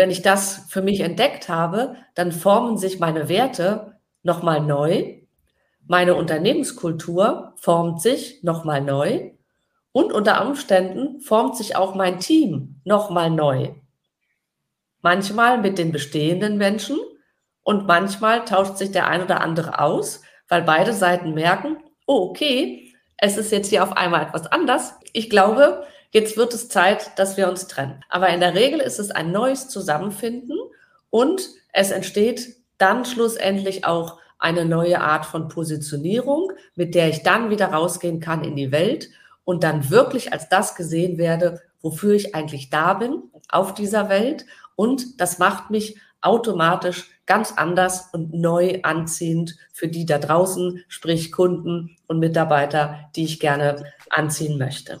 wenn ich das für mich entdeckt habe, dann formen sich meine Werte nochmal neu. Meine Unternehmenskultur formt sich nochmal neu. Und unter Umständen formt sich auch mein Team nochmal neu. Manchmal mit den bestehenden Menschen und manchmal tauscht sich der ein oder andere aus, weil beide Seiten merken, oh, okay, es ist jetzt hier auf einmal etwas anders. Ich glaube, jetzt wird es Zeit, dass wir uns trennen. Aber in der Regel ist es ein neues Zusammenfinden und es entsteht dann schlussendlich auch eine neue Art von Positionierung, mit der ich dann wieder rausgehen kann in die Welt und dann wirklich als das gesehen werde, wofür ich eigentlich da bin auf dieser Welt. Und das macht mich automatisch ganz anders und neu anziehend für die da draußen, sprich Kunden und Mitarbeiter, die ich gerne anziehen möchte.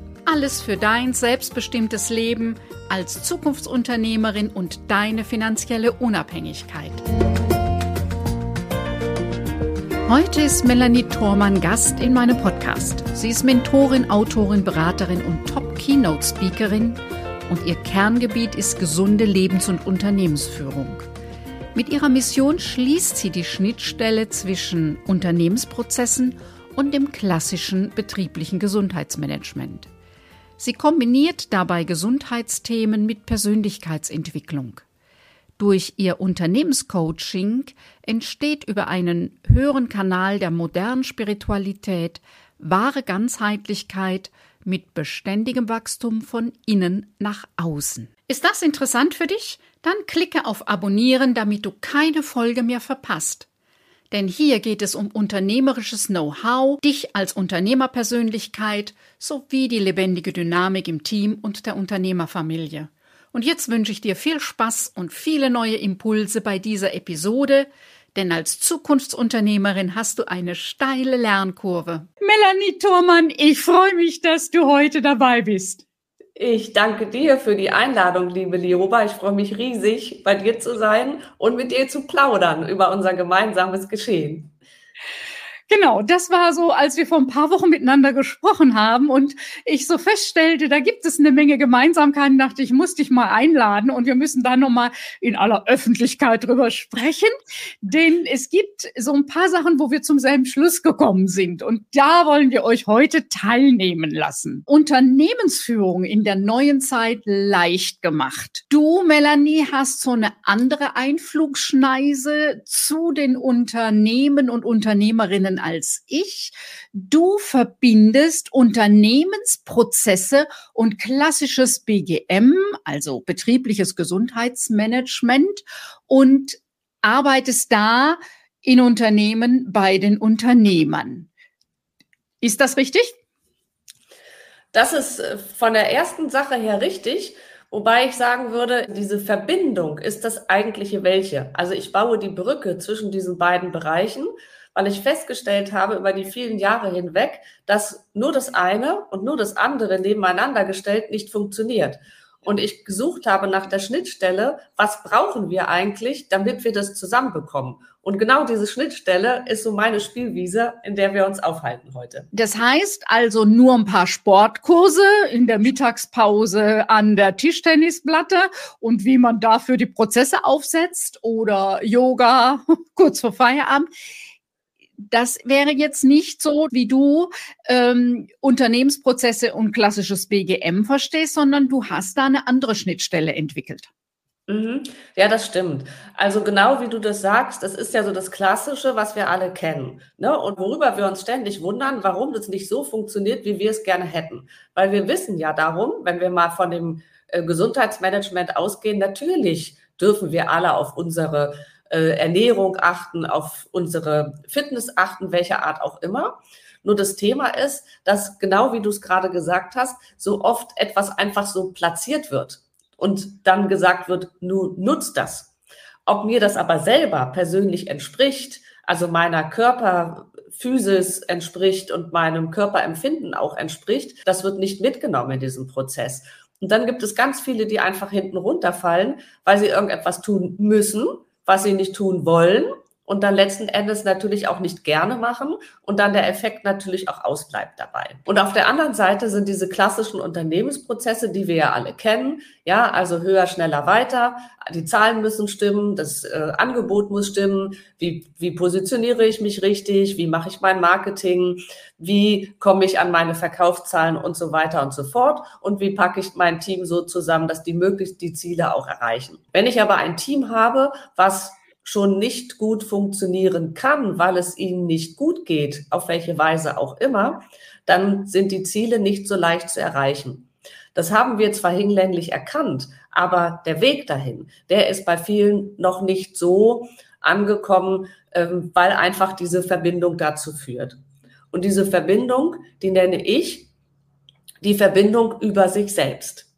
Alles für dein selbstbestimmtes Leben als Zukunftsunternehmerin und deine finanzielle Unabhängigkeit. Heute ist Melanie Thormann Gast in meinem Podcast. Sie ist Mentorin, Autorin, Beraterin und Top-Keynote-Speakerin und ihr Kerngebiet ist gesunde Lebens- und Unternehmensführung. Mit ihrer Mission schließt sie die Schnittstelle zwischen Unternehmensprozessen und dem klassischen betrieblichen Gesundheitsmanagement. Sie kombiniert dabei Gesundheitsthemen mit Persönlichkeitsentwicklung. Durch ihr Unternehmenscoaching entsteht über einen höheren Kanal der modernen Spiritualität wahre Ganzheitlichkeit mit beständigem Wachstum von innen nach außen. Ist das interessant für dich? Dann klicke auf Abonnieren, damit du keine Folge mehr verpasst. Denn hier geht es um unternehmerisches Know-how, dich als Unternehmerpersönlichkeit sowie die lebendige Dynamik im Team und der Unternehmerfamilie. Und jetzt wünsche ich dir viel Spaß und viele neue Impulse bei dieser Episode, denn als Zukunftsunternehmerin hast du eine steile Lernkurve. Melanie Thormann, ich freue mich, dass du heute dabei bist. Ich danke dir für die Einladung, liebe Lioba. Ich freue mich riesig, bei dir zu sein und mit dir zu plaudern über unser gemeinsames Geschehen. Genau, das war so, als wir vor ein paar Wochen miteinander gesprochen haben und ich so feststellte, da gibt es eine Menge Gemeinsamkeiten, dachte ich, muss dich mal einladen und wir müssen da nochmal in aller Öffentlichkeit drüber sprechen, denn es gibt so ein paar Sachen, wo wir zum selben Schluss gekommen sind und da wollen wir euch heute teilnehmen lassen. Unternehmensführung in der neuen Zeit leicht gemacht. Du, Melanie, hast so eine andere Einflugschneise zu den Unternehmen und Unternehmerinnen als ich. Du verbindest Unternehmensprozesse und klassisches BGM, also betriebliches Gesundheitsmanagement und arbeitest da in Unternehmen bei den Unternehmern. Ist das richtig? Das ist äh, von der ersten Sache her richtig. Wobei ich sagen würde, diese Verbindung ist das eigentliche welche. Also ich baue die Brücke zwischen diesen beiden Bereichen weil ich festgestellt habe über die vielen Jahre hinweg, dass nur das eine und nur das andere nebeneinander gestellt nicht funktioniert. Und ich gesucht habe nach der Schnittstelle, was brauchen wir eigentlich, damit wir das zusammenbekommen. Und genau diese Schnittstelle ist so meine Spielwiese, in der wir uns aufhalten heute. Das heißt also nur ein paar Sportkurse in der Mittagspause an der Tischtennisplatte und wie man dafür die Prozesse aufsetzt oder Yoga kurz vor Feierabend das wäre jetzt nicht so, wie du ähm, Unternehmensprozesse und klassisches BGM verstehst, sondern du hast da eine andere Schnittstelle entwickelt. Mhm. Ja, das stimmt. Also genau wie du das sagst, das ist ja so das Klassische, was wir alle kennen. Ne? Und worüber wir uns ständig wundern, warum das nicht so funktioniert, wie wir es gerne hätten. Weil wir wissen ja darum, wenn wir mal von dem äh, Gesundheitsmanagement ausgehen, natürlich dürfen wir alle auf unsere äh, Ernährung achten, auf unsere Fitness achten, welcher Art auch immer. Nur das Thema ist, dass genau wie du es gerade gesagt hast, so oft etwas einfach so platziert wird. und dann gesagt wird, nu, nutzt das. Ob mir das aber selber persönlich entspricht, also meiner Körperphysis entspricht und meinem Körperempfinden auch entspricht, das wird nicht mitgenommen in diesem Prozess. Und dann gibt es ganz viele, die einfach hinten runterfallen, weil sie irgendetwas tun müssen, was sie nicht tun wollen und dann letzten Endes natürlich auch nicht gerne machen und dann der Effekt natürlich auch ausbleibt dabei. Und auf der anderen Seite sind diese klassischen Unternehmensprozesse, die wir ja alle kennen, ja, also höher, schneller, weiter, die Zahlen müssen stimmen, das äh, Angebot muss stimmen, wie, wie positioniere ich mich richtig, wie mache ich mein Marketing, wie komme ich an meine Verkaufszahlen und so weiter und so fort? Und wie packe ich mein Team so zusammen, dass die möglichst die Ziele auch erreichen. Wenn ich aber ein Team habe, was schon nicht gut funktionieren kann, weil es ihnen nicht gut geht, auf welche Weise auch immer, dann sind die Ziele nicht so leicht zu erreichen. Das haben wir zwar hinlänglich erkannt, aber der Weg dahin, der ist bei vielen noch nicht so angekommen, ähm, weil einfach diese Verbindung dazu führt. Und diese Verbindung, die nenne ich die Verbindung über sich selbst.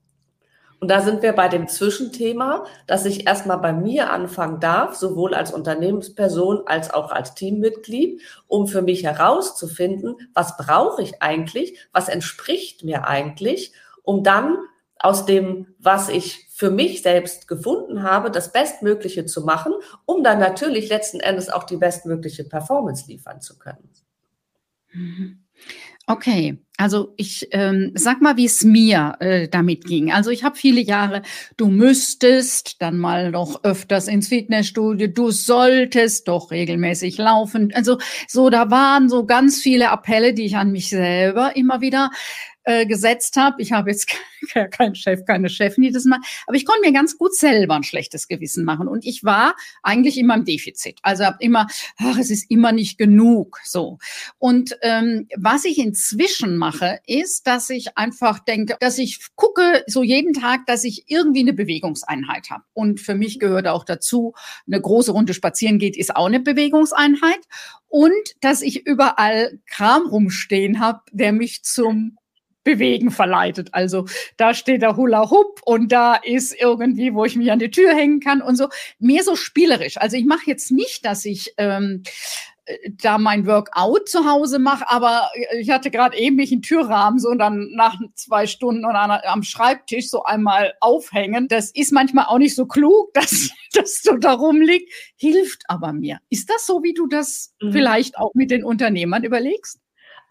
Und da sind wir bei dem Zwischenthema, dass ich erstmal bei mir anfangen darf, sowohl als Unternehmensperson als auch als Teammitglied, um für mich herauszufinden, was brauche ich eigentlich, was entspricht mir eigentlich, um dann aus dem, was ich für mich selbst gefunden habe, das Bestmögliche zu machen, um dann natürlich letzten Endes auch die bestmögliche Performance liefern zu können. Mhm. Okay, also ich ähm, sag mal, wie es mir äh, damit ging. Also ich habe viele Jahre, du müsstest dann mal noch öfters ins Fitnessstudio, du solltest doch regelmäßig laufen. Also so, da waren so ganz viele Appelle, die ich an mich selber immer wieder äh, gesetzt habe. Ich habe jetzt keinen Chef, keine Chefin, die das macht. Aber ich konnte mir ganz gut selber ein schlechtes Gewissen machen. Und ich war eigentlich immer im Defizit. Also habe immer, ach, es ist immer nicht genug. So. Und ähm, was ich inzwischen mache, ist, dass ich einfach denke, dass ich gucke so jeden Tag, dass ich irgendwie eine Bewegungseinheit habe. Und für mich gehört auch dazu, eine große Runde spazieren geht, ist auch eine Bewegungseinheit. Und dass ich überall Kram rumstehen habe, der mich zum Bewegen verleitet. Also da steht der Hula Hoop und da ist irgendwie, wo ich mich an die Tür hängen kann und so. Mehr so spielerisch. Also ich mache jetzt nicht, dass ich ähm, da mein Workout zu Hause mache, aber ich hatte gerade eben mich in Türrahmen so und dann nach zwei Stunden oder am Schreibtisch so einmal aufhängen. Das ist manchmal auch nicht so klug, dass das so darum liegt, hilft aber mir. Ist das so, wie du das mhm. vielleicht auch mit den Unternehmern überlegst?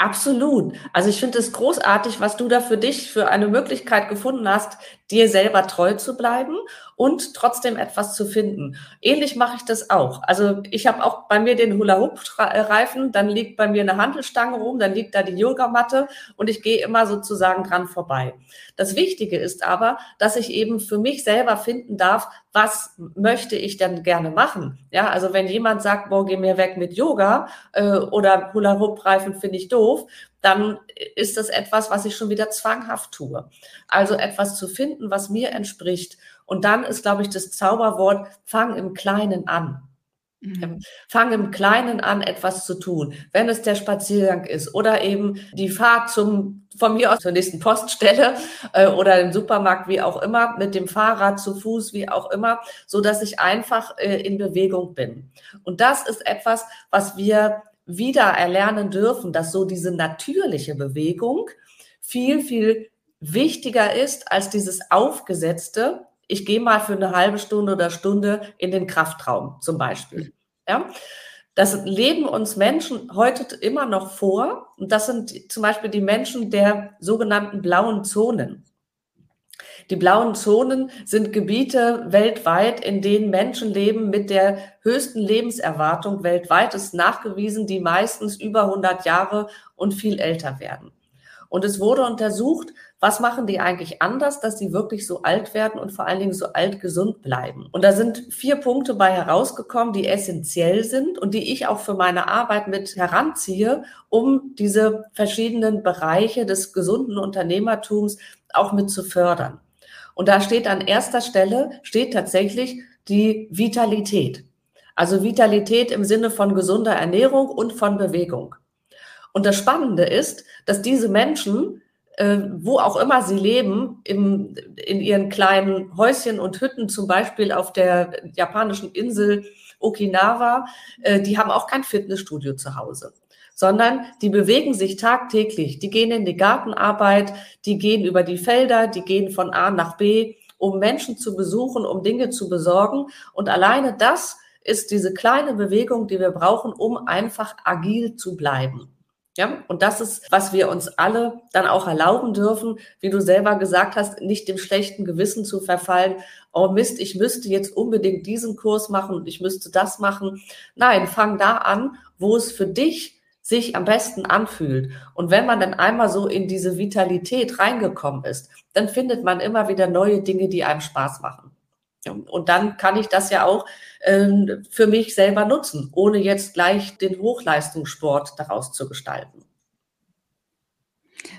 Absolut. Also ich finde es großartig, was du da für dich für eine Möglichkeit gefunden hast, dir selber treu zu bleiben und trotzdem etwas zu finden. Ähnlich mache ich das auch. Also ich habe auch bei mir den Hula-Hoop-Reifen, dann liegt bei mir eine Handelstange rum, dann liegt da die Yogamatte und ich gehe immer sozusagen dran vorbei. Das Wichtige ist aber, dass ich eben für mich selber finden darf, was möchte ich denn gerne machen? Ja, also wenn jemand sagt, boah, geh mir weg mit Yoga äh, oder Hula-Hoop-Reifen finde ich doof, dann ist das etwas, was ich schon wieder zwanghaft tue. Also etwas zu finden, was mir entspricht. Und dann ist, glaube ich, das Zauberwort, fang im Kleinen an. Mhm. Fang im Kleinen an, etwas zu tun. Wenn es der Spaziergang ist oder eben die Fahrt zum, von mir aus zur nächsten Poststelle äh, oder im Supermarkt, wie auch immer, mit dem Fahrrad zu Fuß, wie auch immer, so dass ich einfach äh, in Bewegung bin. Und das ist etwas, was wir wieder erlernen dürfen, dass so diese natürliche Bewegung viel, viel wichtiger ist als dieses aufgesetzte, ich gehe mal für eine halbe Stunde oder Stunde in den Kraftraum zum Beispiel. Ja? Das leben uns Menschen heute immer noch vor. Und das sind zum Beispiel die Menschen der sogenannten blauen Zonen. Die blauen Zonen sind Gebiete weltweit, in denen Menschen leben mit der höchsten Lebenserwartung weltweit. ist nachgewiesen, die meistens über 100 Jahre und viel älter werden. Und es wurde untersucht, was machen die eigentlich anders, dass sie wirklich so alt werden und vor allen Dingen so alt gesund bleiben. Und da sind vier Punkte bei herausgekommen, die essentiell sind und die ich auch für meine Arbeit mit heranziehe, um diese verschiedenen Bereiche des gesunden Unternehmertums auch mit zu fördern. Und da steht an erster Stelle, steht tatsächlich die Vitalität. Also Vitalität im Sinne von gesunder Ernährung und von Bewegung. Und das Spannende ist, dass diese Menschen äh, wo auch immer sie leben, im, in ihren kleinen Häuschen und Hütten, zum Beispiel auf der japanischen Insel Okinawa, äh, die haben auch kein Fitnessstudio zu Hause sondern die bewegen sich tagtäglich. Die gehen in die Gartenarbeit, die gehen über die Felder, die gehen von A nach B, um Menschen zu besuchen, um Dinge zu besorgen. Und alleine das ist diese kleine Bewegung, die wir brauchen, um einfach agil zu bleiben. Ja, und das ist, was wir uns alle dann auch erlauben dürfen, wie du selber gesagt hast, nicht dem schlechten Gewissen zu verfallen. Oh Mist, ich müsste jetzt unbedingt diesen Kurs machen und ich müsste das machen. Nein, fang da an, wo es für dich sich am besten anfühlt. Und wenn man dann einmal so in diese Vitalität reingekommen ist, dann findet man immer wieder neue Dinge, die einem Spaß machen. Und dann kann ich das ja auch äh, für mich selber nutzen, ohne jetzt gleich den Hochleistungssport daraus zu gestalten.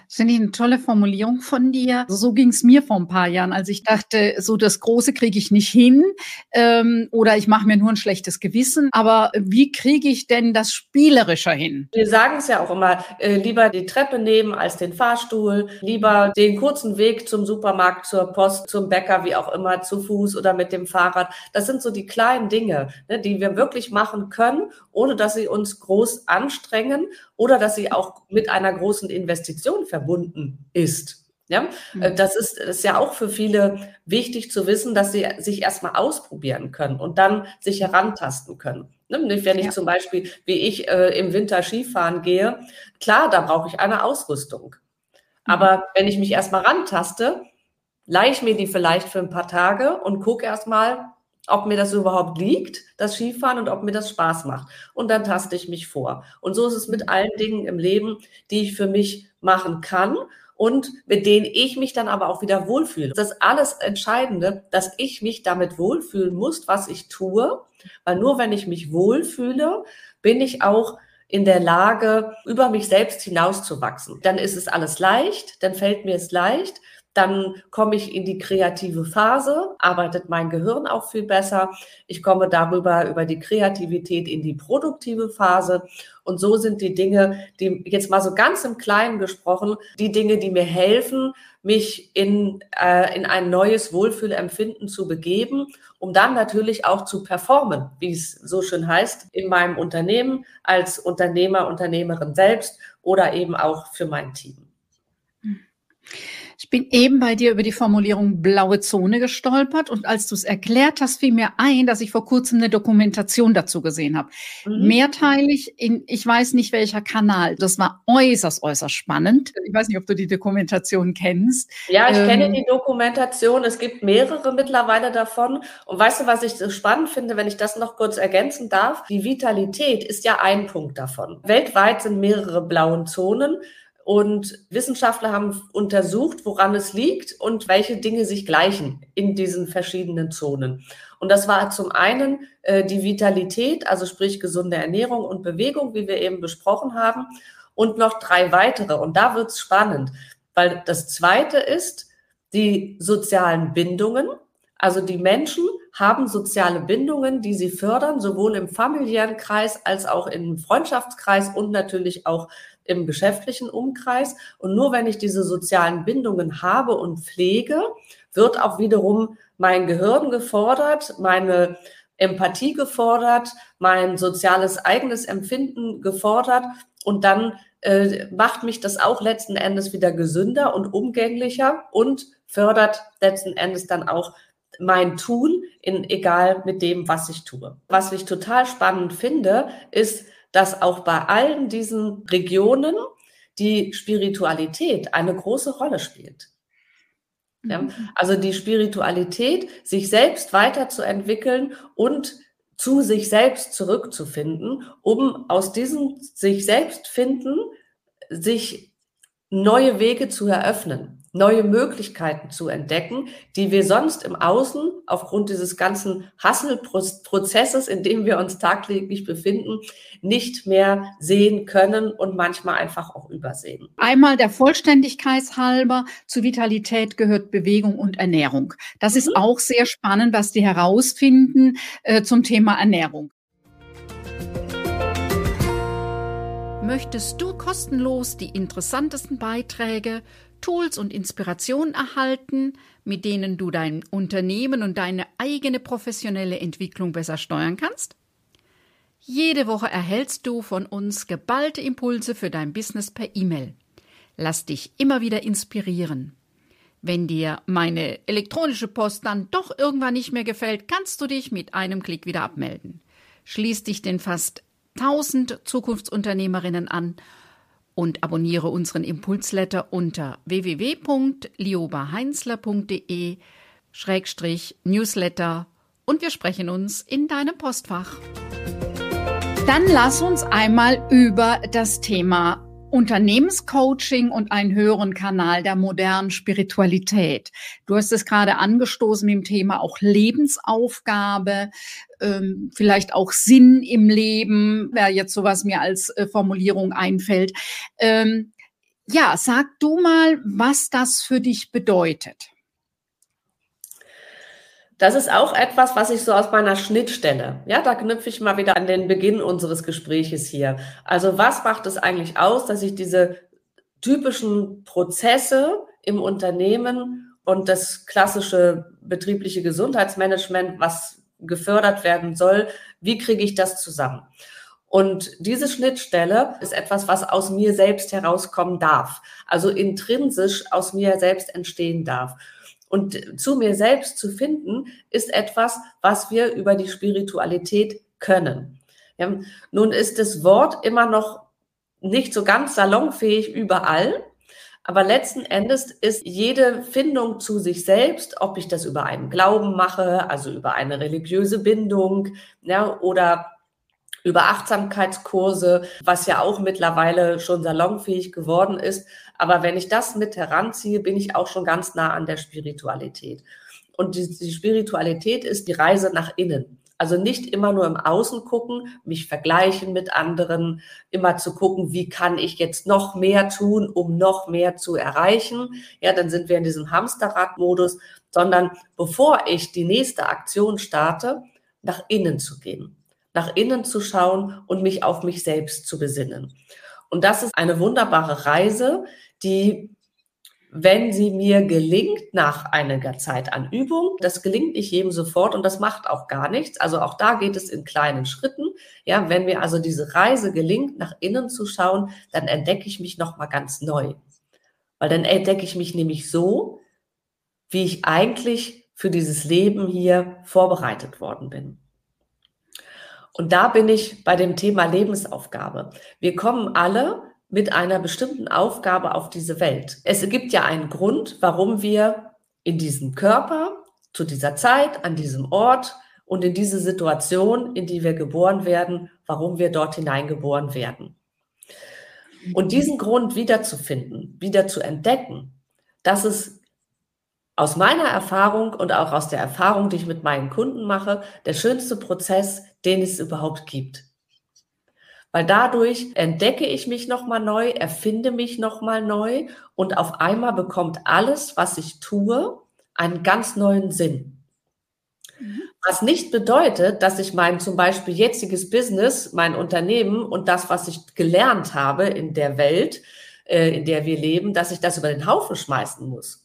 Das finde ich eine tolle Formulierung von dir. So ging es mir vor ein paar Jahren, als ich dachte, so das Große kriege ich nicht hin ähm, oder ich mache mir nur ein schlechtes Gewissen. Aber wie kriege ich denn das spielerischer hin? Wir sagen es ja auch immer, äh, lieber die Treppe nehmen als den Fahrstuhl, lieber den kurzen Weg zum Supermarkt, zur Post, zum Bäcker, wie auch immer, zu Fuß oder mit dem Fahrrad. Das sind so die kleinen Dinge, ne, die wir wirklich machen können, ohne dass sie uns groß anstrengen oder dass sie auch mit einer großen Investition verbunden ist. Ja, mhm. das ist, das ist ja auch für viele wichtig zu wissen, dass sie sich erstmal ausprobieren können und dann sich herantasten können. Ne, wenn ich ja. zum Beispiel, wie ich äh, im Winter Skifahren gehe, klar, da brauche ich eine Ausrüstung. Mhm. Aber wenn ich mich erstmal rantaste, leihe ich mir die vielleicht für ein paar Tage und gucke erstmal, ob mir das überhaupt liegt, das Skifahren und ob mir das Spaß macht. Und dann taste ich mich vor. Und so ist es mit allen Dingen im Leben, die ich für mich machen kann und mit denen ich mich dann aber auch wieder wohlfühle. Das ist alles Entscheidende, dass ich mich damit wohlfühlen muss, was ich tue, weil nur wenn ich mich wohlfühle, bin ich auch in der Lage, über mich selbst hinauszuwachsen. Dann ist es alles leicht, dann fällt mir es leicht, dann komme ich in die kreative Phase, arbeitet mein Gehirn auch viel besser. Ich komme darüber über die Kreativität in die produktive Phase. Und so sind die Dinge, die jetzt mal so ganz im Kleinen gesprochen, die Dinge, die mir helfen, mich in, äh, in ein neues Wohlfühlempfinden zu begeben, um dann natürlich auch zu performen, wie es so schön heißt, in meinem Unternehmen als Unternehmer, Unternehmerin selbst oder eben auch für mein Team. Ich bin eben bei dir über die Formulierung blaue Zone gestolpert und als du es erklärt hast, fiel mir ein, dass ich vor kurzem eine Dokumentation dazu gesehen habe. Mhm. Mehrteilig in, ich weiß nicht welcher Kanal. Das war äußerst, äußerst spannend. Ich weiß nicht, ob du die Dokumentation kennst. Ja, ich ähm, kenne die Dokumentation. Es gibt mehrere mittlerweile davon. Und weißt du, was ich so spannend finde, wenn ich das noch kurz ergänzen darf? Die Vitalität ist ja ein Punkt davon. Weltweit sind mehrere blauen Zonen. Und Wissenschaftler haben untersucht, woran es liegt und welche Dinge sich gleichen in diesen verschiedenen Zonen. Und das war zum einen äh, die Vitalität, also sprich gesunde Ernährung und Bewegung, wie wir eben besprochen haben, und noch drei weitere. Und da wird es spannend, weil das zweite ist die sozialen Bindungen. Also die Menschen haben soziale Bindungen, die sie fördern, sowohl im familiären Kreis als auch im Freundschaftskreis und natürlich auch im geschäftlichen Umkreis. Und nur wenn ich diese sozialen Bindungen habe und pflege, wird auch wiederum mein Gehirn gefordert, meine Empathie gefordert, mein soziales eigenes Empfinden gefordert und dann äh, macht mich das auch letzten Endes wieder gesünder und umgänglicher und fördert letzten Endes dann auch mein Tun in egal mit dem, was ich tue. Was ich total spannend finde, ist, dass auch bei allen diesen Regionen die Spiritualität eine große Rolle spielt. Ja, mhm. also die Spiritualität, sich selbst weiterzuentwickeln und zu sich selbst zurückzufinden, um aus diesem sich selbst finden, sich neue Wege zu eröffnen neue Möglichkeiten zu entdecken, die wir sonst im Außen aufgrund dieses ganzen Hasselprozesses, in dem wir uns tagtäglich befinden, nicht mehr sehen können und manchmal einfach auch übersehen. Einmal der Vollständigkeit halber zu Vitalität gehört Bewegung und Ernährung. Das mhm. ist auch sehr spannend, was die herausfinden äh, zum Thema Ernährung. Möchtest du kostenlos die interessantesten Beiträge Tools und Inspirationen erhalten, mit denen du dein Unternehmen und deine eigene professionelle Entwicklung besser steuern kannst? Jede Woche erhältst du von uns geballte Impulse für dein Business per E-Mail. Lass dich immer wieder inspirieren. Wenn dir meine elektronische Post dann doch irgendwann nicht mehr gefällt, kannst du dich mit einem Klick wieder abmelden. Schließ dich den fast 1000 Zukunftsunternehmerinnen an und abonniere unseren Impulsletter unter www.liobaheinzler.de Schrägstrich Newsletter und wir sprechen uns in deinem Postfach. Dann lass uns einmal über das Thema Unternehmenscoaching und einen höheren Kanal der modernen Spiritualität. Du hast es gerade angestoßen dem Thema auch Lebensaufgabe, ähm, vielleicht auch Sinn im Leben, wer jetzt sowas mir als äh, Formulierung einfällt. Ähm, ja, sag du mal, was das für dich bedeutet. Das ist auch etwas, was ich so aus meiner Schnittstelle, ja, da knüpfe ich mal wieder an den Beginn unseres Gespräches hier. Also was macht es eigentlich aus, dass ich diese typischen Prozesse im Unternehmen und das klassische betriebliche Gesundheitsmanagement, was gefördert werden soll, wie kriege ich das zusammen? Und diese Schnittstelle ist etwas, was aus mir selbst herauskommen darf, also intrinsisch aus mir selbst entstehen darf. Und zu mir selbst zu finden, ist etwas, was wir über die Spiritualität können. Ja, nun ist das Wort immer noch nicht so ganz salonfähig überall, aber letzten Endes ist jede Findung zu sich selbst, ob ich das über einen Glauben mache, also über eine religiöse Bindung, ja, oder über Achtsamkeitskurse, was ja auch mittlerweile schon salonfähig geworden ist. Aber wenn ich das mit heranziehe, bin ich auch schon ganz nah an der Spiritualität. Und die, die Spiritualität ist die Reise nach innen. Also nicht immer nur im Außen gucken, mich vergleichen mit anderen, immer zu gucken, wie kann ich jetzt noch mehr tun, um noch mehr zu erreichen. Ja, dann sind wir in diesem Hamsterradmodus, sondern bevor ich die nächste Aktion starte, nach innen zu gehen nach innen zu schauen und mich auf mich selbst zu besinnen. Und das ist eine wunderbare Reise, die, wenn sie mir gelingt nach einiger Zeit an Übung, das gelingt nicht jedem sofort und das macht auch gar nichts. Also auch da geht es in kleinen Schritten. Ja, wenn mir also diese Reise gelingt, nach innen zu schauen, dann entdecke ich mich nochmal ganz neu. Weil dann entdecke ich mich nämlich so, wie ich eigentlich für dieses Leben hier vorbereitet worden bin. Und da bin ich bei dem Thema Lebensaufgabe. Wir kommen alle mit einer bestimmten Aufgabe auf diese Welt. Es gibt ja einen Grund, warum wir in diesem Körper, zu dieser Zeit, an diesem Ort und in diese Situation, in die wir geboren werden, warum wir dort hineingeboren werden. Und diesen Grund wiederzufinden, wieder zu entdecken, das ist aus meiner Erfahrung und auch aus der Erfahrung, die ich mit meinen Kunden mache, der schönste Prozess, den es überhaupt gibt. Weil dadurch entdecke ich mich nochmal neu, erfinde mich nochmal neu und auf einmal bekommt alles, was ich tue, einen ganz neuen Sinn. Mhm. Was nicht bedeutet, dass ich mein zum Beispiel jetziges Business, mein Unternehmen und das, was ich gelernt habe in der Welt, äh, in der wir leben, dass ich das über den Haufen schmeißen muss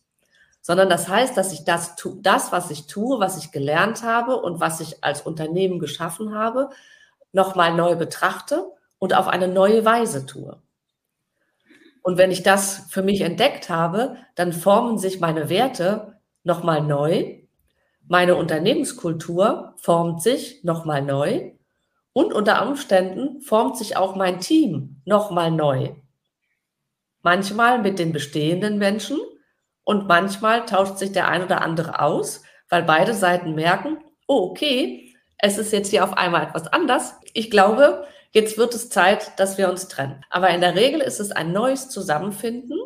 sondern das heißt, dass ich das, das, was ich tue, was ich gelernt habe und was ich als Unternehmen geschaffen habe, nochmal neu betrachte und auf eine neue Weise tue. Und wenn ich das für mich entdeckt habe, dann formen sich meine Werte nochmal neu, meine Unternehmenskultur formt sich nochmal neu und unter Umständen formt sich auch mein Team nochmal neu. Manchmal mit den bestehenden Menschen, und manchmal tauscht sich der ein oder andere aus, weil beide Seiten merken, oh, okay, es ist jetzt hier auf einmal etwas anders. Ich glaube, jetzt wird es Zeit, dass wir uns trennen. Aber in der Regel ist es ein neues Zusammenfinden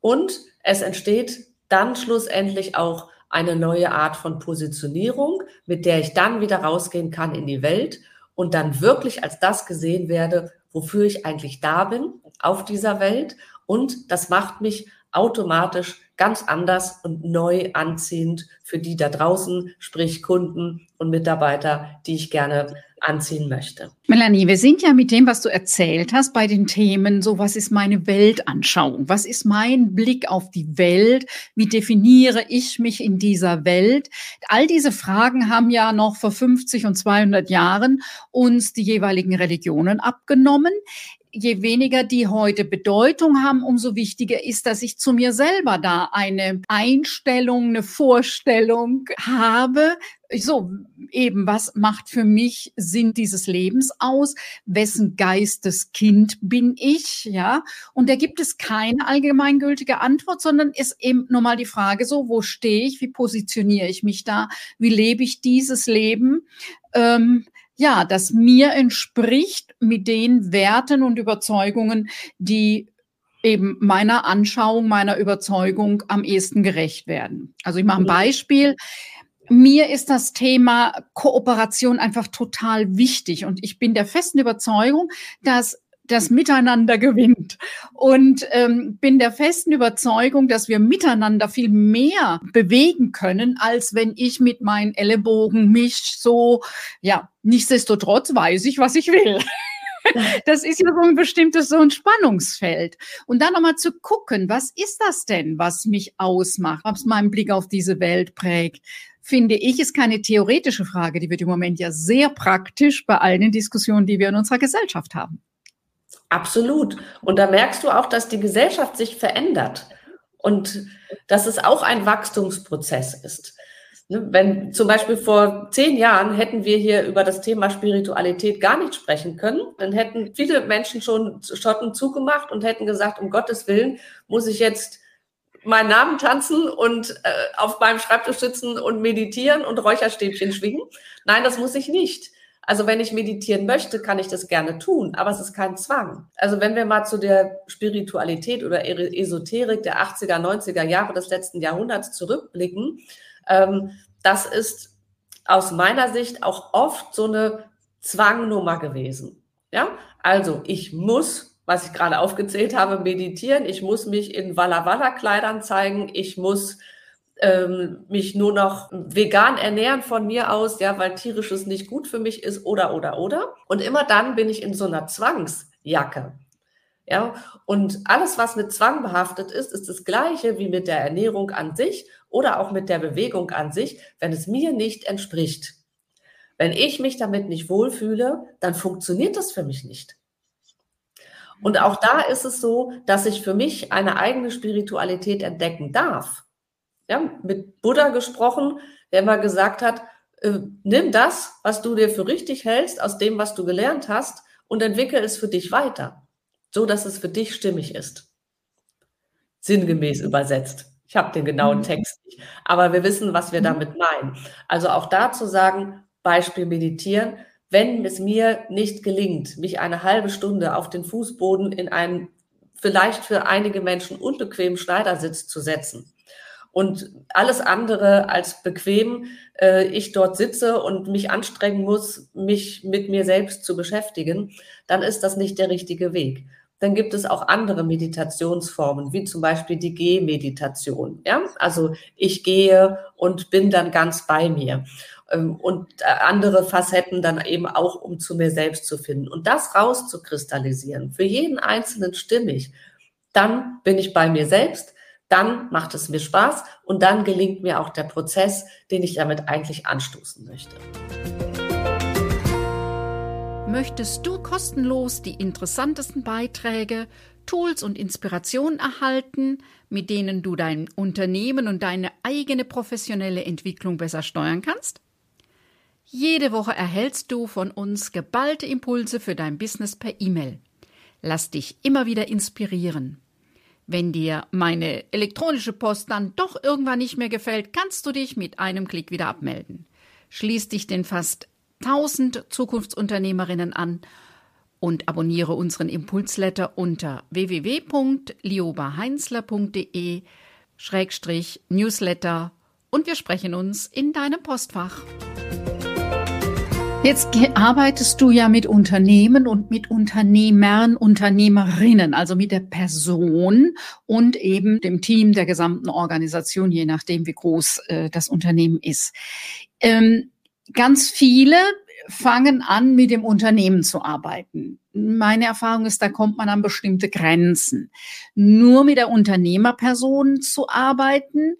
und es entsteht dann schlussendlich auch eine neue Art von Positionierung, mit der ich dann wieder rausgehen kann in die Welt und dann wirklich als das gesehen werde, wofür ich eigentlich da bin auf dieser Welt. Und das macht mich automatisch ganz anders und neu anziehend für die da draußen, sprich Kunden und Mitarbeiter, die ich gerne anziehen möchte. Melanie, wir sind ja mit dem, was du erzählt hast, bei den Themen, so was ist meine Weltanschauung? Was ist mein Blick auf die Welt? Wie definiere ich mich in dieser Welt? All diese Fragen haben ja noch vor 50 und 200 Jahren uns die jeweiligen Religionen abgenommen je weniger die heute Bedeutung haben, umso wichtiger ist, dass ich zu mir selber da eine Einstellung, eine Vorstellung habe. So, eben, was macht für mich Sinn dieses Lebens aus? Wessen Geisteskind bin ich? Ja. Und da gibt es keine allgemeingültige Antwort, sondern ist eben nur mal die Frage so, wo stehe ich? Wie positioniere ich mich da? Wie lebe ich dieses Leben? Ähm, ja, das mir entspricht mit den Werten und Überzeugungen, die eben meiner Anschauung, meiner Überzeugung am ehesten gerecht werden. Also ich mache ein mhm. Beispiel. Mir ist das Thema Kooperation einfach total wichtig und ich bin der festen Überzeugung, dass das Miteinander gewinnt. Und ähm, bin der festen Überzeugung, dass wir miteinander viel mehr bewegen können, als wenn ich mit meinen Ellenbogen mich so, ja, nichtsdestotrotz weiß ich, was ich will. Das ist ja so ein bestimmtes, so ein Spannungsfeld. Und dann nochmal zu gucken, was ist das denn, was mich ausmacht, was meinen Blick auf diese Welt prägt, finde ich, ist keine theoretische Frage. Die wird im Moment ja sehr praktisch bei allen Diskussionen, die wir in unserer Gesellschaft haben. Absolut. Und da merkst du auch, dass die Gesellschaft sich verändert und dass es auch ein Wachstumsprozess ist. Ne, wenn zum Beispiel vor zehn Jahren hätten wir hier über das Thema Spiritualität gar nicht sprechen können, dann hätten viele Menschen schon Schotten zugemacht und hätten gesagt, um Gottes Willen muss ich jetzt meinen Namen tanzen und äh, auf meinem Schreibtisch sitzen und meditieren und Räucherstäbchen schwingen. Nein, das muss ich nicht. Also wenn ich meditieren möchte, kann ich das gerne tun, aber es ist kein Zwang. Also wenn wir mal zu der Spiritualität oder Esoterik der 80er, 90er Jahre des letzten Jahrhunderts zurückblicken, ähm, das ist aus meiner Sicht auch oft so eine Zwangnummer gewesen. Ja, also ich muss, was ich gerade aufgezählt habe, meditieren. Ich muss mich in Walla Walla Kleidern zeigen. Ich muss ähm, mich nur noch vegan ernähren von mir aus, ja, weil tierisches nicht gut für mich ist oder oder oder. Und immer dann bin ich in so einer Zwangsjacke. Ja, und alles, was mit Zwang behaftet ist, ist das gleiche wie mit der Ernährung an sich oder auch mit der Bewegung an sich, wenn es mir nicht entspricht. Wenn ich mich damit nicht wohlfühle, dann funktioniert das für mich nicht. Und auch da ist es so, dass ich für mich eine eigene Spiritualität entdecken darf ja, mit Buddha gesprochen, der immer gesagt hat, äh, nimm das, was du dir für richtig hältst, aus dem, was du gelernt hast, und entwickel es für dich weiter, so dass es für dich stimmig ist. Sinngemäß übersetzt. Ich habe den genauen mhm. Text nicht, aber wir wissen, was wir mhm. damit meinen. Also auch da zu sagen, Beispiel meditieren, wenn es mir nicht gelingt, mich eine halbe Stunde auf den Fußboden in einen vielleicht für einige Menschen unbequemen Schneidersitz zu setzen, und alles andere als bequem äh, ich dort sitze und mich anstrengen muss, mich mit mir selbst zu beschäftigen, dann ist das nicht der richtige Weg. Dann gibt es auch andere Meditationsformen, wie zum Beispiel die Gehmeditation. Ja, also ich gehe und bin dann ganz bei mir. Ähm, und äh, andere Facetten dann eben auch, um zu mir selbst zu finden. Und das rauszukristallisieren, für jeden Einzelnen stimmig, dann bin ich bei mir selbst, dann macht es mir Spaß und dann gelingt mir auch der Prozess, den ich damit eigentlich anstoßen möchte. Möchtest du kostenlos die interessantesten Beiträge, Tools und Inspirationen erhalten, mit denen du dein Unternehmen und deine eigene professionelle Entwicklung besser steuern kannst? Jede Woche erhältst du von uns geballte Impulse für dein Business per E-Mail. Lass dich immer wieder inspirieren. Wenn dir meine elektronische Post dann doch irgendwann nicht mehr gefällt, kannst du dich mit einem Klick wieder abmelden. Schließ dich den fast 1000 Zukunftsunternehmerinnen an und abonniere unseren Impulsletter unter www.liobaheinzler.de Schrägstrich Newsletter und wir sprechen uns in deinem Postfach. Jetzt arbeitest du ja mit Unternehmen und mit Unternehmern, Unternehmerinnen, also mit der Person und eben dem Team der gesamten Organisation, je nachdem, wie groß äh, das Unternehmen ist. Ähm, ganz viele fangen an, mit dem Unternehmen zu arbeiten. Meine Erfahrung ist, da kommt man an bestimmte Grenzen. Nur mit der Unternehmerperson zu arbeiten,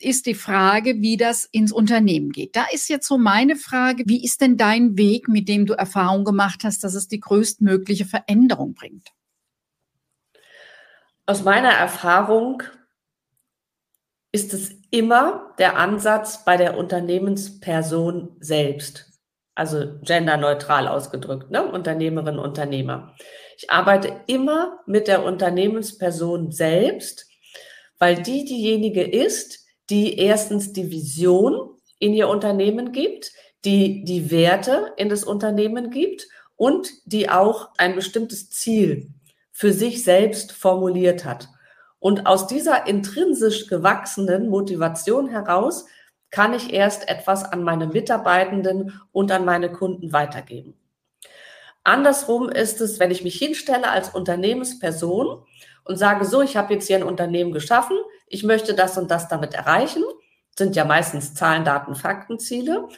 ist die Frage, wie das ins Unternehmen geht. Da ist jetzt so meine Frage, wie ist denn dein Weg, mit dem du Erfahrung gemacht hast, dass es die größtmögliche Veränderung bringt? Aus meiner Erfahrung ist es immer der Ansatz bei der Unternehmensperson selbst. Also genderneutral ausgedrückt, ne? Unternehmerin, Unternehmer. Ich arbeite immer mit der Unternehmensperson selbst, weil die diejenige ist, die erstens die Vision in ihr Unternehmen gibt, die die Werte in das Unternehmen gibt und die auch ein bestimmtes Ziel für sich selbst formuliert hat. Und aus dieser intrinsisch gewachsenen Motivation heraus kann ich erst etwas an meine Mitarbeitenden und an meine Kunden weitergeben. Andersrum ist es, wenn ich mich hinstelle als Unternehmensperson und sage, so, ich habe jetzt hier ein Unternehmen geschaffen, ich möchte das und das damit erreichen, sind ja meistens Zahlen, Daten, Fakten, Ziele.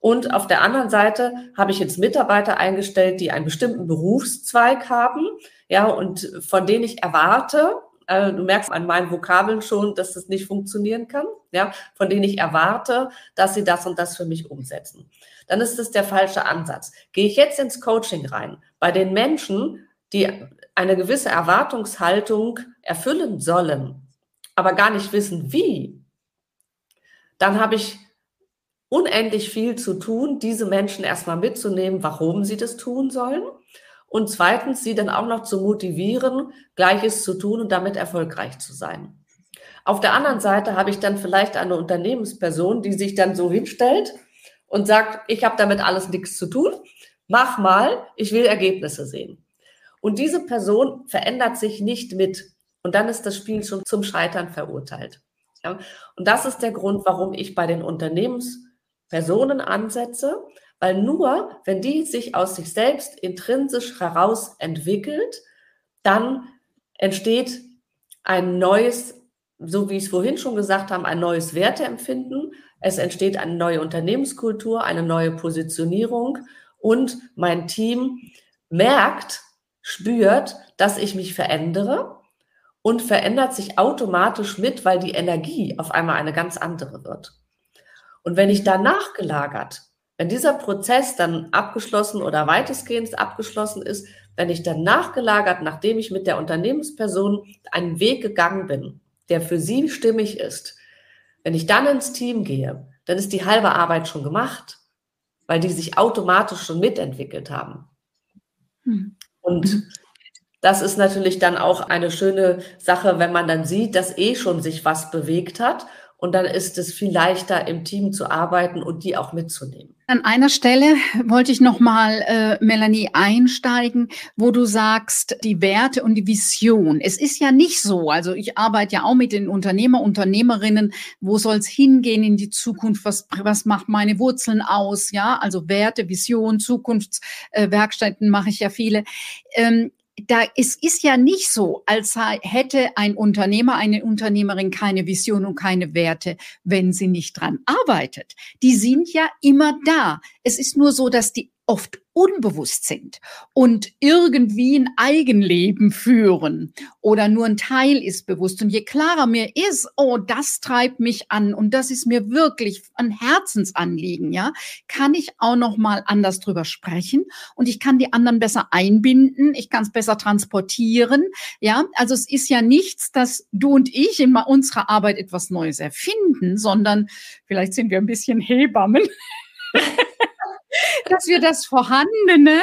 Und auf der anderen Seite habe ich jetzt Mitarbeiter eingestellt, die einen bestimmten Berufszweig haben, ja, und von denen ich erwarte, äh, du merkst an meinen Vokabeln schon, dass das nicht funktionieren kann, ja, von denen ich erwarte, dass sie das und das für mich umsetzen. Dann ist das der falsche Ansatz. Gehe ich jetzt ins Coaching rein, bei den Menschen, die eine gewisse Erwartungshaltung erfüllen sollen, aber gar nicht wissen, wie, dann habe ich unendlich viel zu tun, diese Menschen erstmal mitzunehmen, warum sie das tun sollen. Und zweitens, sie dann auch noch zu motivieren, Gleiches zu tun und damit erfolgreich zu sein. Auf der anderen Seite habe ich dann vielleicht eine Unternehmensperson, die sich dann so hinstellt und sagt, ich habe damit alles nichts zu tun, mach mal, ich will Ergebnisse sehen. Und diese Person verändert sich nicht mit. Und dann ist das Spiel schon zum Scheitern verurteilt. Ja? Und das ist der Grund, warum ich bei den Unternehmenspersonen ansetze, weil nur, wenn die sich aus sich selbst intrinsisch heraus entwickelt, dann entsteht ein neues, so wie ich es vorhin schon gesagt habe, ein neues Werteempfinden. Es entsteht eine neue Unternehmenskultur, eine neue Positionierung und mein Team merkt, spürt, dass ich mich verändere und verändert sich automatisch mit, weil die Energie auf einmal eine ganz andere wird. Und wenn ich danach gelagert, wenn dieser Prozess dann abgeschlossen oder weitestgehend abgeschlossen ist, wenn ich dann nachgelagert, nachdem ich mit der Unternehmensperson einen Weg gegangen bin, der für sie stimmig ist, wenn ich dann ins Team gehe, dann ist die halbe Arbeit schon gemacht, weil die sich automatisch schon mitentwickelt haben. Hm. Und mhm. Das ist natürlich dann auch eine schöne Sache, wenn man dann sieht, dass eh schon sich was bewegt hat. Und dann ist es viel leichter, im Team zu arbeiten und die auch mitzunehmen. An einer Stelle wollte ich nochmal, äh, Melanie, einsteigen, wo du sagst, die Werte und die Vision. Es ist ja nicht so, also ich arbeite ja auch mit den Unternehmer, Unternehmerinnen, wo soll es hingehen in die Zukunft, was, was macht meine Wurzeln aus, ja, also Werte, Vision, Zukunftswerkstätten äh, mache ich ja viele. Ähm, da, es ist ja nicht so, als hätte ein Unternehmer, eine Unternehmerin keine Vision und keine Werte, wenn sie nicht dran arbeitet. Die sind ja immer da. Es ist nur so, dass die oft unbewusst sind und irgendwie ein Eigenleben führen oder nur ein Teil ist bewusst. Und je klarer mir ist, oh, das treibt mich an und das ist mir wirklich ein Herzensanliegen, ja, kann ich auch noch mal anders drüber sprechen und ich kann die anderen besser einbinden, ich kann es besser transportieren, ja. Also es ist ja nichts, dass du und ich in unserer Arbeit etwas Neues erfinden, sondern vielleicht sind wir ein bisschen Hebammen. dass wir das Vorhandene,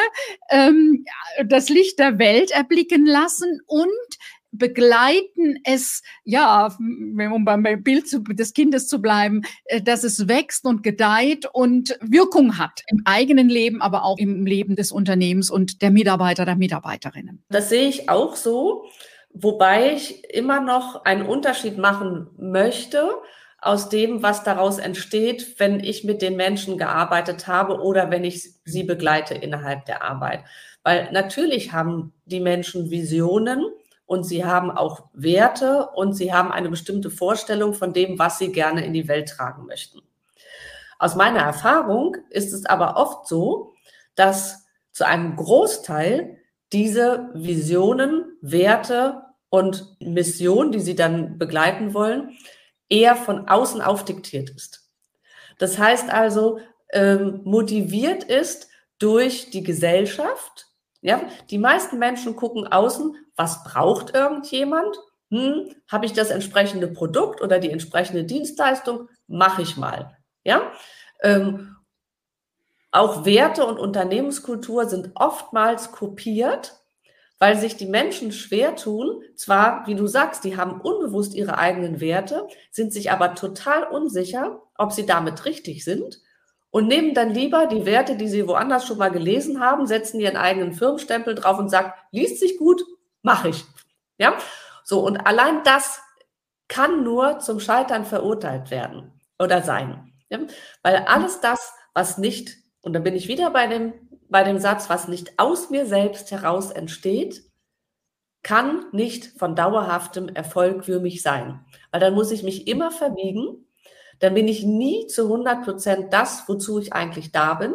ähm, das Licht der Welt erblicken lassen und begleiten es, ja, um beim Bild des Kindes zu bleiben, äh, dass es wächst und gedeiht und Wirkung hat im eigenen Leben, aber auch im Leben des Unternehmens und der Mitarbeiter, der Mitarbeiterinnen. Das sehe ich auch so, wobei ich immer noch einen Unterschied machen möchte aus dem, was daraus entsteht, wenn ich mit den Menschen gearbeitet habe oder wenn ich sie begleite innerhalb der Arbeit. Weil natürlich haben die Menschen Visionen und sie haben auch Werte und sie haben eine bestimmte Vorstellung von dem, was sie gerne in die Welt tragen möchten. Aus meiner Erfahrung ist es aber oft so, dass zu einem Großteil diese Visionen, Werte und Mission, die sie dann begleiten wollen, eher von außen aufdiktiert ist. Das heißt also, ähm, motiviert ist durch die Gesellschaft. Ja, die meisten Menschen gucken außen, was braucht irgendjemand? Hm, habe ich das entsprechende Produkt oder die entsprechende Dienstleistung? Mache ich mal. Ja, ähm, auch Werte und Unternehmenskultur sind oftmals kopiert weil sich die Menschen schwer tun. Zwar, wie du sagst, die haben unbewusst ihre eigenen Werte, sind sich aber total unsicher, ob sie damit richtig sind und nehmen dann lieber die Werte, die sie woanders schon mal gelesen haben, setzen ihren eigenen Firmenstempel drauf und sagen, liest sich gut, mache ich. Ja, so und allein das kann nur zum Scheitern verurteilt werden oder sein, ja? weil alles das, was nicht und da bin ich wieder bei dem bei dem Satz, was nicht aus mir selbst heraus entsteht, kann nicht von dauerhaftem Erfolg für mich sein. Weil dann muss ich mich immer verbiegen. Dann bin ich nie zu 100 Prozent das, wozu ich eigentlich da bin.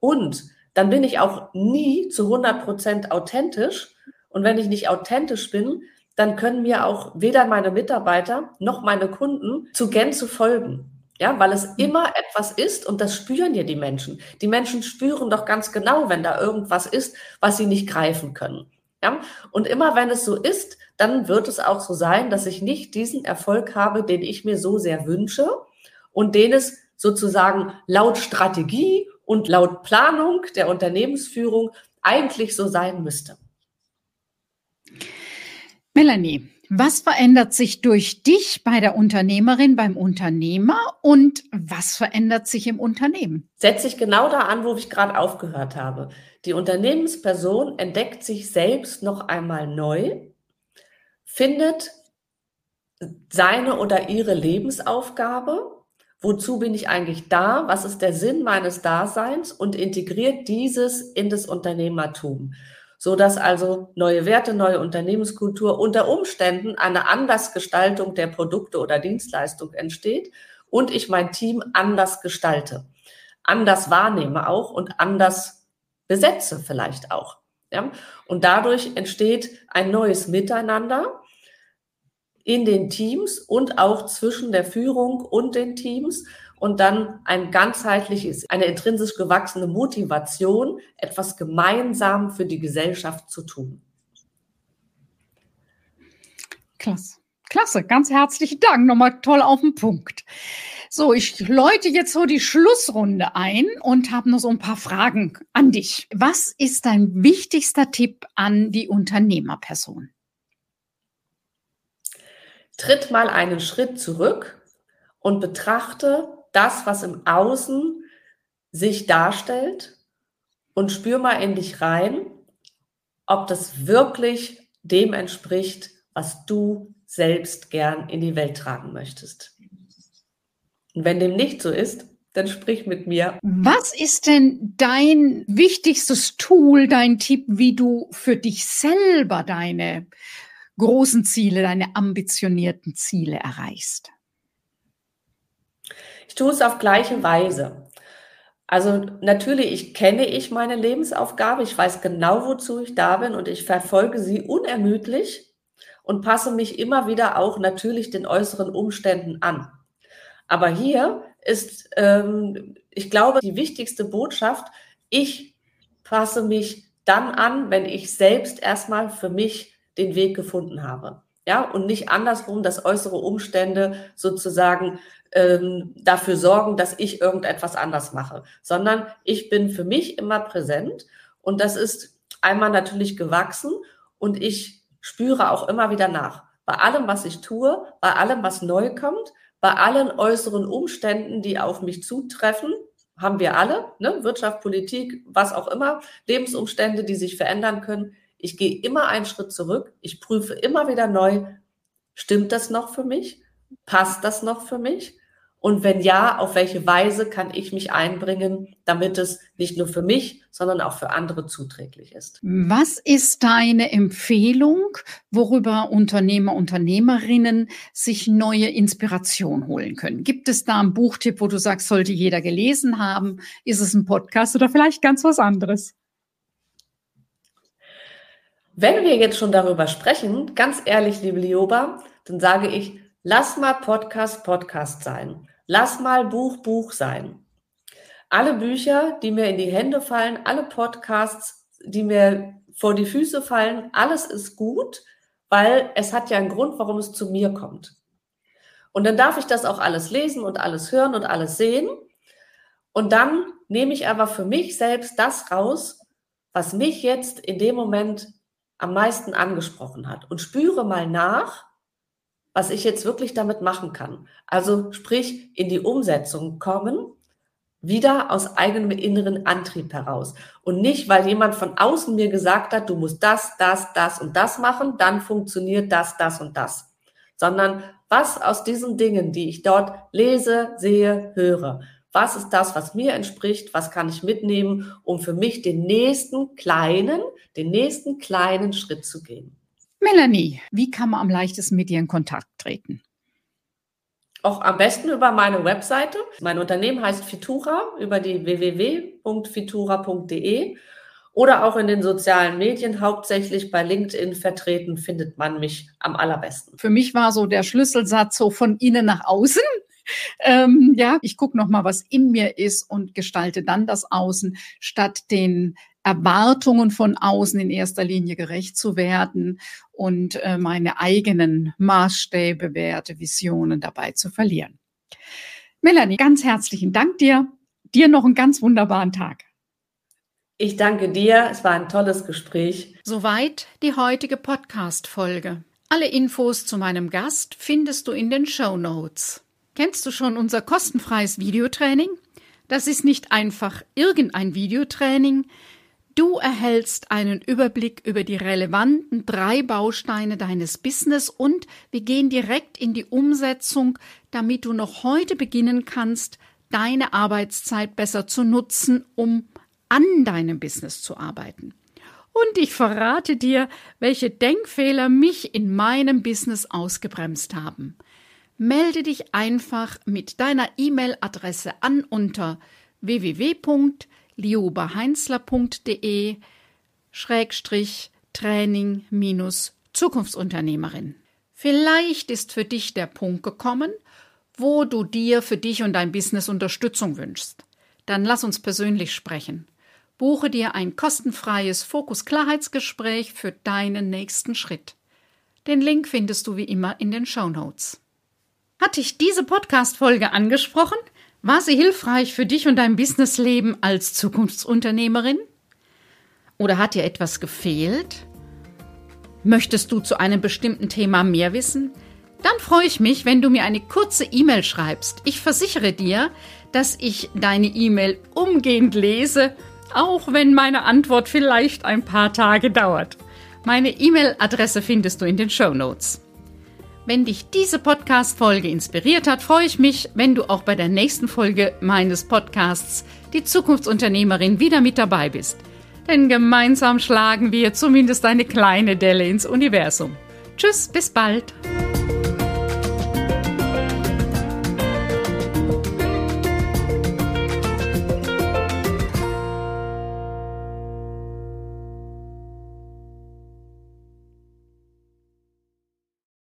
Und dann bin ich auch nie zu 100 Prozent authentisch. Und wenn ich nicht authentisch bin, dann können mir auch weder meine Mitarbeiter noch meine Kunden zu Gänze folgen. Ja, weil es immer etwas ist und das spüren ja die Menschen. Die Menschen spüren doch ganz genau, wenn da irgendwas ist, was sie nicht greifen können. Ja, und immer wenn es so ist, dann wird es auch so sein, dass ich nicht diesen Erfolg habe, den ich mir so sehr wünsche und den es sozusagen laut Strategie und laut Planung der Unternehmensführung eigentlich so sein müsste. Melanie, was verändert sich durch dich bei der Unternehmerin, beim Unternehmer und was verändert sich im Unternehmen? Setze ich genau da an, wo ich gerade aufgehört habe. Die Unternehmensperson entdeckt sich selbst noch einmal neu, findet seine oder ihre Lebensaufgabe, wozu bin ich eigentlich da, was ist der Sinn meines Daseins und integriert dieses in das Unternehmertum so dass also neue Werte, neue Unternehmenskultur unter Umständen eine Andersgestaltung der Produkte oder Dienstleistung entsteht und ich mein Team anders gestalte, anders wahrnehme auch und anders besetze vielleicht auch. Ja? Und dadurch entsteht ein neues Miteinander in den Teams und auch zwischen der Führung und den Teams und dann ein ganzheitliches, eine intrinsisch gewachsene Motivation, etwas gemeinsam für die Gesellschaft zu tun. Klasse. Klasse, ganz herzlichen Dank. Nochmal toll auf den Punkt. So, ich läute jetzt so die Schlussrunde ein und habe noch so ein paar Fragen an dich. Was ist dein wichtigster Tipp an die Unternehmerperson? Tritt mal einen Schritt zurück und betrachte das, was im Außen sich darstellt und spür mal in dich rein, ob das wirklich dem entspricht, was du selbst gern in die Welt tragen möchtest. Und wenn dem nicht so ist, dann sprich mit mir. Was ist denn dein wichtigstes Tool, dein Tipp, wie du für dich selber deine großen Ziele, deine ambitionierten Ziele erreichst? Ich tue es auf gleiche Weise. Also natürlich ich kenne ich meine Lebensaufgabe, ich weiß genau, wozu ich da bin und ich verfolge sie unermüdlich und passe mich immer wieder auch natürlich den äußeren Umständen an. Aber hier ist, ähm, ich glaube, die wichtigste Botschaft, ich passe mich dann an, wenn ich selbst erstmal für mich den Weg gefunden habe. Ja, und nicht andersrum, dass äußere Umstände sozusagen ähm, dafür sorgen, dass ich irgendetwas anders mache, sondern ich bin für mich immer präsent und das ist einmal natürlich gewachsen und ich spüre auch immer wieder nach. Bei allem, was ich tue, bei allem, was neu kommt, bei allen äußeren Umständen, die auf mich zutreffen, haben wir alle, ne? Wirtschaft, Politik, was auch immer, Lebensumstände, die sich verändern können. Ich gehe immer einen Schritt zurück, ich prüfe immer wieder neu, stimmt das noch für mich? Passt das noch für mich? Und wenn ja, auf welche Weise kann ich mich einbringen, damit es nicht nur für mich, sondern auch für andere zuträglich ist? Was ist deine Empfehlung, worüber Unternehmer, Unternehmerinnen sich neue Inspiration holen können? Gibt es da einen Buchtipp, wo du sagst, sollte jeder gelesen haben? Ist es ein Podcast oder vielleicht ganz was anderes? Wenn wir jetzt schon darüber sprechen, ganz ehrlich, liebe Lioba, dann sage ich, lass mal Podcast Podcast sein. Lass mal Buch Buch sein. Alle Bücher, die mir in die Hände fallen, alle Podcasts, die mir vor die Füße fallen, alles ist gut, weil es hat ja einen Grund, warum es zu mir kommt. Und dann darf ich das auch alles lesen und alles hören und alles sehen. Und dann nehme ich aber für mich selbst das raus, was mich jetzt in dem Moment am meisten angesprochen hat und spüre mal nach, was ich jetzt wirklich damit machen kann. Also sprich, in die Umsetzung kommen, wieder aus eigenem inneren Antrieb heraus. Und nicht, weil jemand von außen mir gesagt hat, du musst das, das, das und das machen, dann funktioniert das, das und das. Sondern was aus diesen Dingen, die ich dort lese, sehe, höre, was ist das, was mir entspricht, was kann ich mitnehmen, um für mich den nächsten kleinen, den nächsten kleinen Schritt zu gehen. Melanie, wie kann man am leichtesten mit dir in Kontakt treten? Auch am besten über meine Webseite. Mein Unternehmen heißt Fitura über die www.fitura.de oder auch in den sozialen Medien, hauptsächlich bei LinkedIn vertreten, findet man mich am allerbesten. Für mich war so der Schlüsselsatz so von innen nach außen. Ähm, ja, ich gucke noch mal, was in mir ist und gestalte dann das Außen, statt den Erwartungen von außen in erster Linie gerecht zu werden und äh, meine eigenen Maßstäbe, Werte, Visionen dabei zu verlieren. Melanie, ganz herzlichen Dank dir. Dir noch einen ganz wunderbaren Tag. Ich danke dir. Es war ein tolles Gespräch. Soweit die heutige Podcast-Folge. Alle Infos zu meinem Gast findest du in den Show Notes. Kennst du schon unser kostenfreies Videotraining? Das ist nicht einfach irgendein Videotraining. Du erhältst einen Überblick über die relevanten drei Bausteine deines Business und wir gehen direkt in die Umsetzung, damit du noch heute beginnen kannst, deine Arbeitszeit besser zu nutzen, um an deinem Business zu arbeiten. Und ich verrate dir, welche Denkfehler mich in meinem Business ausgebremst haben. Melde dich einfach mit deiner E-Mail-Adresse an unter www liobaheinzler.de Schrägstrich Training minus Zukunftsunternehmerin. Vielleicht ist für dich der Punkt gekommen, wo du dir für dich und dein Business Unterstützung wünschst. Dann lass uns persönlich sprechen. Buche dir ein kostenfreies Fokus-Klarheitsgespräch für deinen nächsten Schritt. Den Link findest du wie immer in den Show Notes. Hat dich diese Podcast-Folge angesprochen? War sie hilfreich für dich und dein Businessleben als Zukunftsunternehmerin? Oder hat dir etwas gefehlt? Möchtest du zu einem bestimmten Thema mehr wissen? Dann freue ich mich, wenn du mir eine kurze E-Mail schreibst. Ich versichere dir, dass ich deine E-Mail umgehend lese, auch wenn meine Antwort vielleicht ein paar Tage dauert. Meine E-Mail-Adresse findest du in den Show Notes. Wenn dich diese Podcast-Folge inspiriert hat, freue ich mich, wenn du auch bei der nächsten Folge meines Podcasts Die Zukunftsunternehmerin wieder mit dabei bist. Denn gemeinsam schlagen wir zumindest eine kleine Delle ins Universum. Tschüss, bis bald.